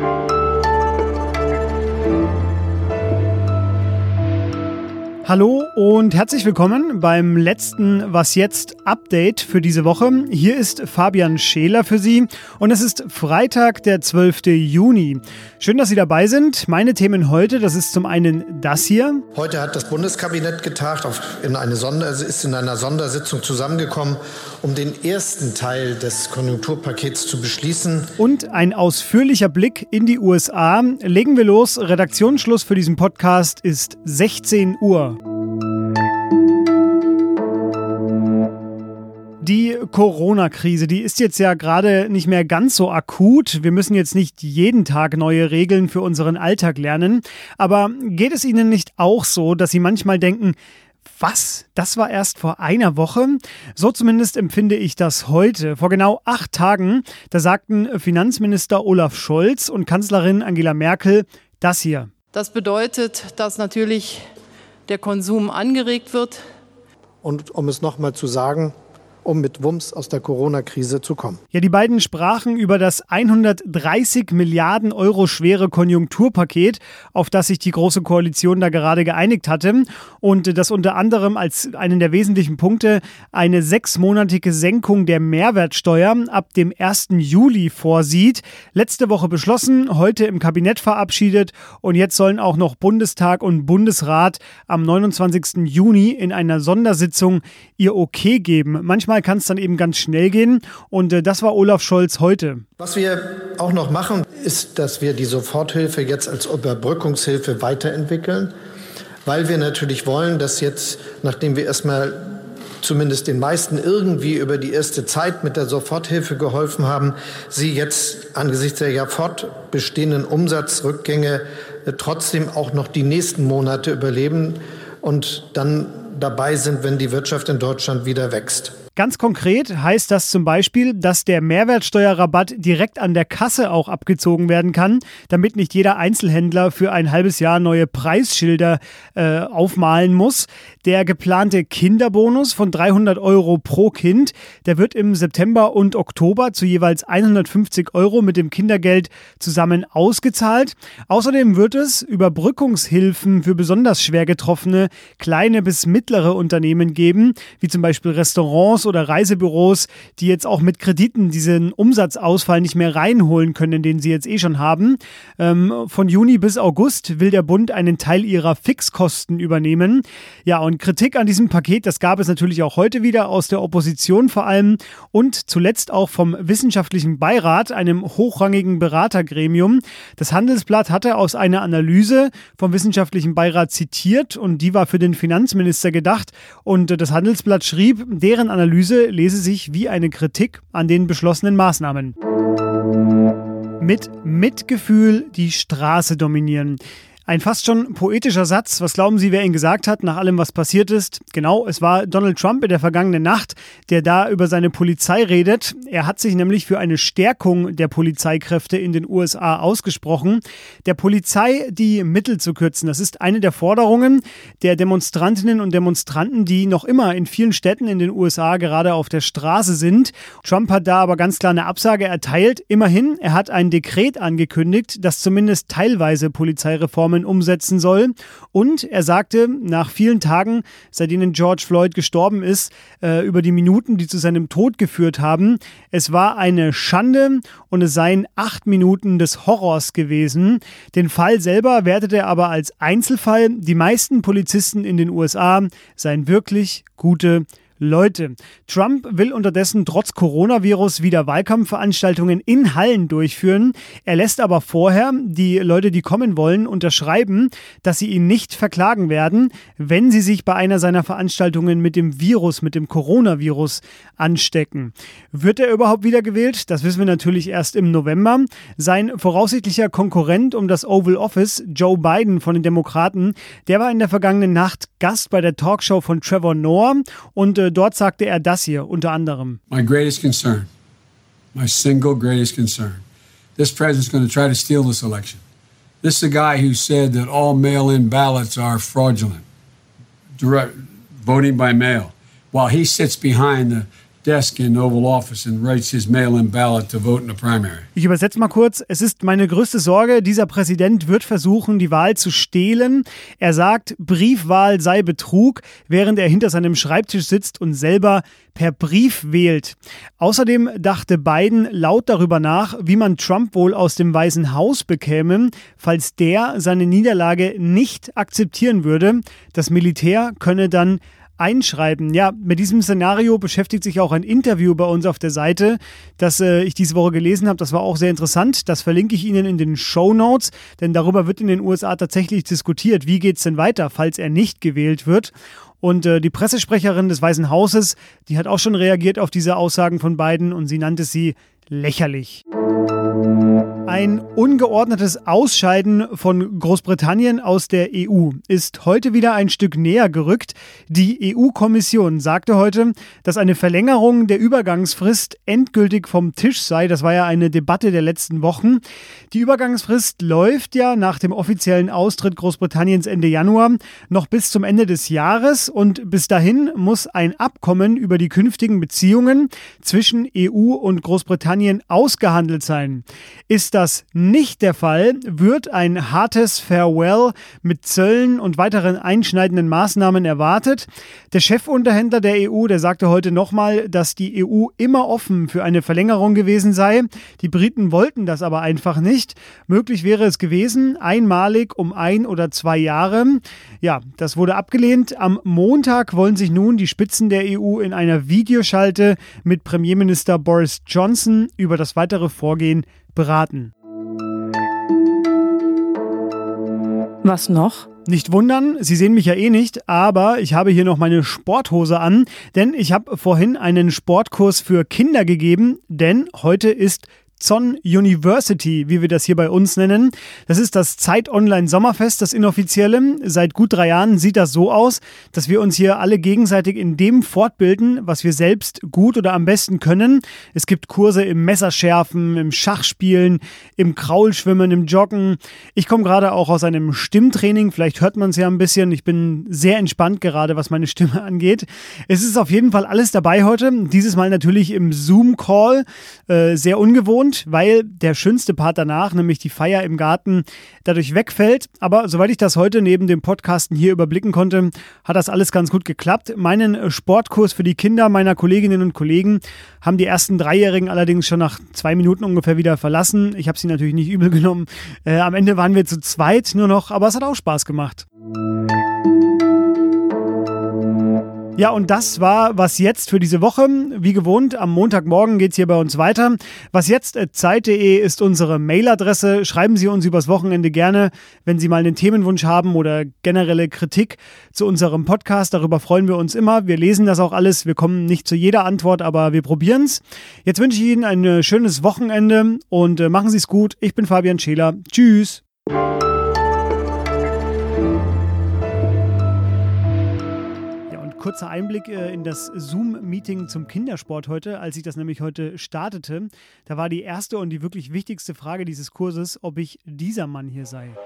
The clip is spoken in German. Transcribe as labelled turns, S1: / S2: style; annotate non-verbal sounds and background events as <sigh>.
S1: Bye. Hallo und herzlich willkommen beim letzten Was jetzt Update für diese Woche. Hier ist Fabian Scheler für Sie und es ist Freitag, der 12. Juni. Schön, dass Sie dabei sind. Meine Themen heute, das ist zum einen das hier.
S2: Heute hat das Bundeskabinett getagt, auf, in eine Sonder, ist in einer Sondersitzung zusammengekommen, um den ersten Teil des Konjunkturpakets zu beschließen.
S1: Und ein ausführlicher Blick in die USA. Legen wir los. Redaktionsschluss für diesen Podcast ist 16 Uhr. Corona-Krise, die ist jetzt ja gerade nicht mehr ganz so akut. Wir müssen jetzt nicht jeden Tag neue Regeln für unseren Alltag lernen. Aber geht es Ihnen nicht auch so, dass Sie manchmal denken, was? Das war erst vor einer Woche? So zumindest empfinde ich das heute. Vor genau acht Tagen, da sagten Finanzminister Olaf Scholz und Kanzlerin Angela Merkel das hier.
S3: Das bedeutet, dass natürlich der Konsum angeregt wird.
S2: Und um es nochmal zu sagen, um mit Wumms aus der Corona-Krise zu kommen.
S1: Ja, die beiden sprachen über das 130 Milliarden Euro schwere Konjunkturpaket, auf das sich die Große Koalition da gerade geeinigt hatte und das unter anderem als einen der wesentlichen Punkte eine sechsmonatige Senkung der Mehrwertsteuer ab dem 1. Juli vorsieht. Letzte Woche beschlossen, heute im Kabinett verabschiedet und jetzt sollen auch noch Bundestag und Bundesrat am 29. Juni in einer Sondersitzung ihr Okay geben. Manchmal manchmal kann es dann eben ganz schnell gehen. Und äh, das war Olaf Scholz heute.
S2: Was wir auch noch machen, ist, dass wir die Soforthilfe jetzt als Überbrückungshilfe weiterentwickeln, weil wir natürlich wollen, dass jetzt, nachdem wir erstmal zumindest den meisten irgendwie über die erste Zeit mit der Soforthilfe geholfen haben, sie jetzt angesichts der ja fortbestehenden Umsatzrückgänge äh, trotzdem auch noch die nächsten Monate überleben und dann dabei sind, wenn die Wirtschaft in Deutschland wieder wächst.
S1: Ganz konkret heißt das zum Beispiel, dass der Mehrwertsteuerrabatt direkt an der Kasse auch abgezogen werden kann, damit nicht jeder Einzelhändler für ein halbes Jahr neue Preisschilder äh, aufmalen muss. Der geplante Kinderbonus von 300 Euro pro Kind, der wird im September und Oktober zu jeweils 150 Euro mit dem Kindergeld zusammen ausgezahlt. Außerdem wird es Überbrückungshilfen für besonders schwer getroffene kleine bis mittlere Unternehmen geben, wie zum Beispiel Restaurants oder Reisebüros, die jetzt auch mit Krediten diesen Umsatzausfall nicht mehr reinholen können, den sie jetzt eh schon haben. Ähm, von Juni bis August will der Bund einen Teil ihrer Fixkosten übernehmen. Ja, und Kritik an diesem Paket, das gab es natürlich auch heute wieder aus der Opposition vor allem und zuletzt auch vom Wissenschaftlichen Beirat, einem hochrangigen Beratergremium. Das Handelsblatt hatte aus einer Analyse vom Wissenschaftlichen Beirat zitiert und die war für den Finanzminister gedacht. Und das Handelsblatt schrieb, deren Analyse Analyse lese sich wie eine Kritik an den beschlossenen Maßnahmen. Mit Mitgefühl die Straße dominieren. Ein fast schon poetischer Satz. Was glauben Sie, wer ihn gesagt hat, nach allem, was passiert ist? Genau, es war Donald Trump in der vergangenen Nacht, der da über seine Polizei redet. Er hat sich nämlich für eine Stärkung der Polizeikräfte in den USA ausgesprochen. Der Polizei die Mittel zu kürzen, das ist eine der Forderungen der Demonstrantinnen und Demonstranten, die noch immer in vielen Städten in den USA gerade auf der Straße sind. Trump hat da aber ganz klar eine Absage erteilt. Immerhin, er hat ein Dekret angekündigt, das zumindest teilweise Polizeireformen Maßnahmen umsetzen soll. Und er sagte, nach vielen Tagen, seit denen George Floyd gestorben ist, äh, über die Minuten, die zu seinem Tod geführt haben, es war eine Schande und es seien acht Minuten des Horrors gewesen. Den Fall selber wertete er aber als Einzelfall. Die meisten Polizisten in den USA seien wirklich gute Leute. Trump will unterdessen trotz Coronavirus wieder Wahlkampfveranstaltungen in Hallen durchführen. Er lässt aber vorher die Leute, die kommen wollen, unterschreiben, dass sie ihn nicht verklagen werden, wenn sie sich bei einer seiner Veranstaltungen mit dem Virus, mit dem Coronavirus anstecken. Wird er überhaupt wiedergewählt? Das wissen wir natürlich erst im November. Sein voraussichtlicher Konkurrent um das Oval Office, Joe Biden von den Demokraten, der war in der vergangenen Nacht Gast bei der Talkshow von Trevor Noah und äh, dort sagte er das hier unter anderem.
S4: My greatest concern, my single greatest concern, this president's going to try to steal this election. This is a guy who said that all mail-in ballots are fraudulent, direct, voting by mail, while he sits behind the desk in Oval Office and writes his mail-in ballot to vote in a primary.
S1: Ich übersetze mal kurz. Es ist meine größte Sorge, dieser Präsident wird versuchen, die Wahl zu stehlen. Er sagt, Briefwahl sei Betrug, während er hinter seinem Schreibtisch sitzt und selber per Brief wählt. Außerdem dachte Biden laut darüber nach, wie man Trump wohl aus dem Weißen Haus bekäme, falls der seine Niederlage nicht akzeptieren würde. Das Militär könne dann einschreiben. Ja, mit diesem Szenario beschäftigt sich auch ein Interview bei uns auf der Seite, das äh, ich diese Woche gelesen habe. Das war auch sehr interessant. Das verlinke ich Ihnen in den Show Notes, denn darüber wird in den USA tatsächlich diskutiert. Wie geht es denn weiter, falls er nicht gewählt wird? Und äh, die Pressesprecherin des Weißen Hauses, die hat auch schon reagiert auf diese Aussagen von Biden und sie nannte sie lächerlich. Ein ungeordnetes Ausscheiden von Großbritannien aus der EU ist heute wieder ein Stück näher gerückt. Die EU-Kommission sagte heute, dass eine Verlängerung der Übergangsfrist endgültig vom Tisch sei. Das war ja eine Debatte der letzten Wochen. Die Übergangsfrist läuft ja nach dem offiziellen Austritt Großbritanniens Ende Januar noch bis zum Ende des Jahres und bis dahin muss ein Abkommen über die künftigen Beziehungen zwischen EU und Großbritannien ausgehandelt sein. Ist das nicht der Fall, wird ein hartes Farewell mit Zöllen und weiteren einschneidenden Maßnahmen erwartet. Der Chefunterhändler der EU, der sagte heute nochmal, dass die EU immer offen für eine Verlängerung gewesen sei. Die Briten wollten das aber einfach nicht. Möglich wäre es gewesen, einmalig um ein oder zwei Jahre. Ja, das wurde abgelehnt. Am Montag wollen sich nun die Spitzen der EU in einer Videoschalte mit Premierminister Boris Johnson über das weitere Vorgehen beraten.
S5: Was noch?
S1: Nicht wundern, Sie sehen mich ja eh nicht, aber ich habe hier noch meine Sporthose an, denn ich habe vorhin einen Sportkurs für Kinder gegeben, denn heute ist Zon University, wie wir das hier bei uns nennen. Das ist das Zeit Online Sommerfest, das inoffizielle. Seit gut drei Jahren sieht das so aus, dass wir uns hier alle gegenseitig in dem fortbilden, was wir selbst gut oder am besten können. Es gibt Kurse im Messerschärfen, im Schachspielen, im Kraulschwimmen, im Joggen. Ich komme gerade auch aus einem Stimmtraining, vielleicht hört man es ja ein bisschen. Ich bin sehr entspannt gerade, was meine Stimme <laughs> angeht. Es ist auf jeden Fall alles dabei heute. Dieses Mal natürlich im Zoom-Call, äh, sehr ungewohnt ungewohnt, weil der schönste Part danach, nämlich die Feier im Garten, dadurch wegfällt. Aber soweit ich das heute neben dem Podcasten hier überblicken konnte, hat das alles ganz gut geklappt. Meinen Sportkurs für die Kinder meiner Kolleginnen und Kollegen haben die ersten Dreijährigen allerdings schon nach zwei Minuten ungefähr wieder verlassen. Ich habe sie natürlich nicht übel genommen. Äh, am Ende waren wir zu zweit nur noch, aber es hat auch Spaß gemacht. Ja, und das war was jetzt für diese Woche. Wie gewohnt, am Montagmorgen geht es hier bei uns weiter. Was jetzt Zeit.de ist unsere Mailadresse. Schreiben Sie uns übers Wochenende gerne, wenn Sie mal einen Themenwunsch haben oder generelle Kritik zu unserem Podcast. Darüber freuen wir uns immer. Wir lesen das auch alles. Wir kommen nicht zu jeder Antwort, aber wir probieren es. Jetzt wünsche ich Ihnen ein schönes Wochenende und äh, machen Sie es gut. Ich bin Fabian Scheler. Tschüss. Kurzer Einblick äh, in das Zoom-Meeting zum Kindersport heute, als ich das nämlich heute startete. Da war die erste und die wirklich wichtigste Frage dieses Kurses, ob ich dieser Mann hier sei.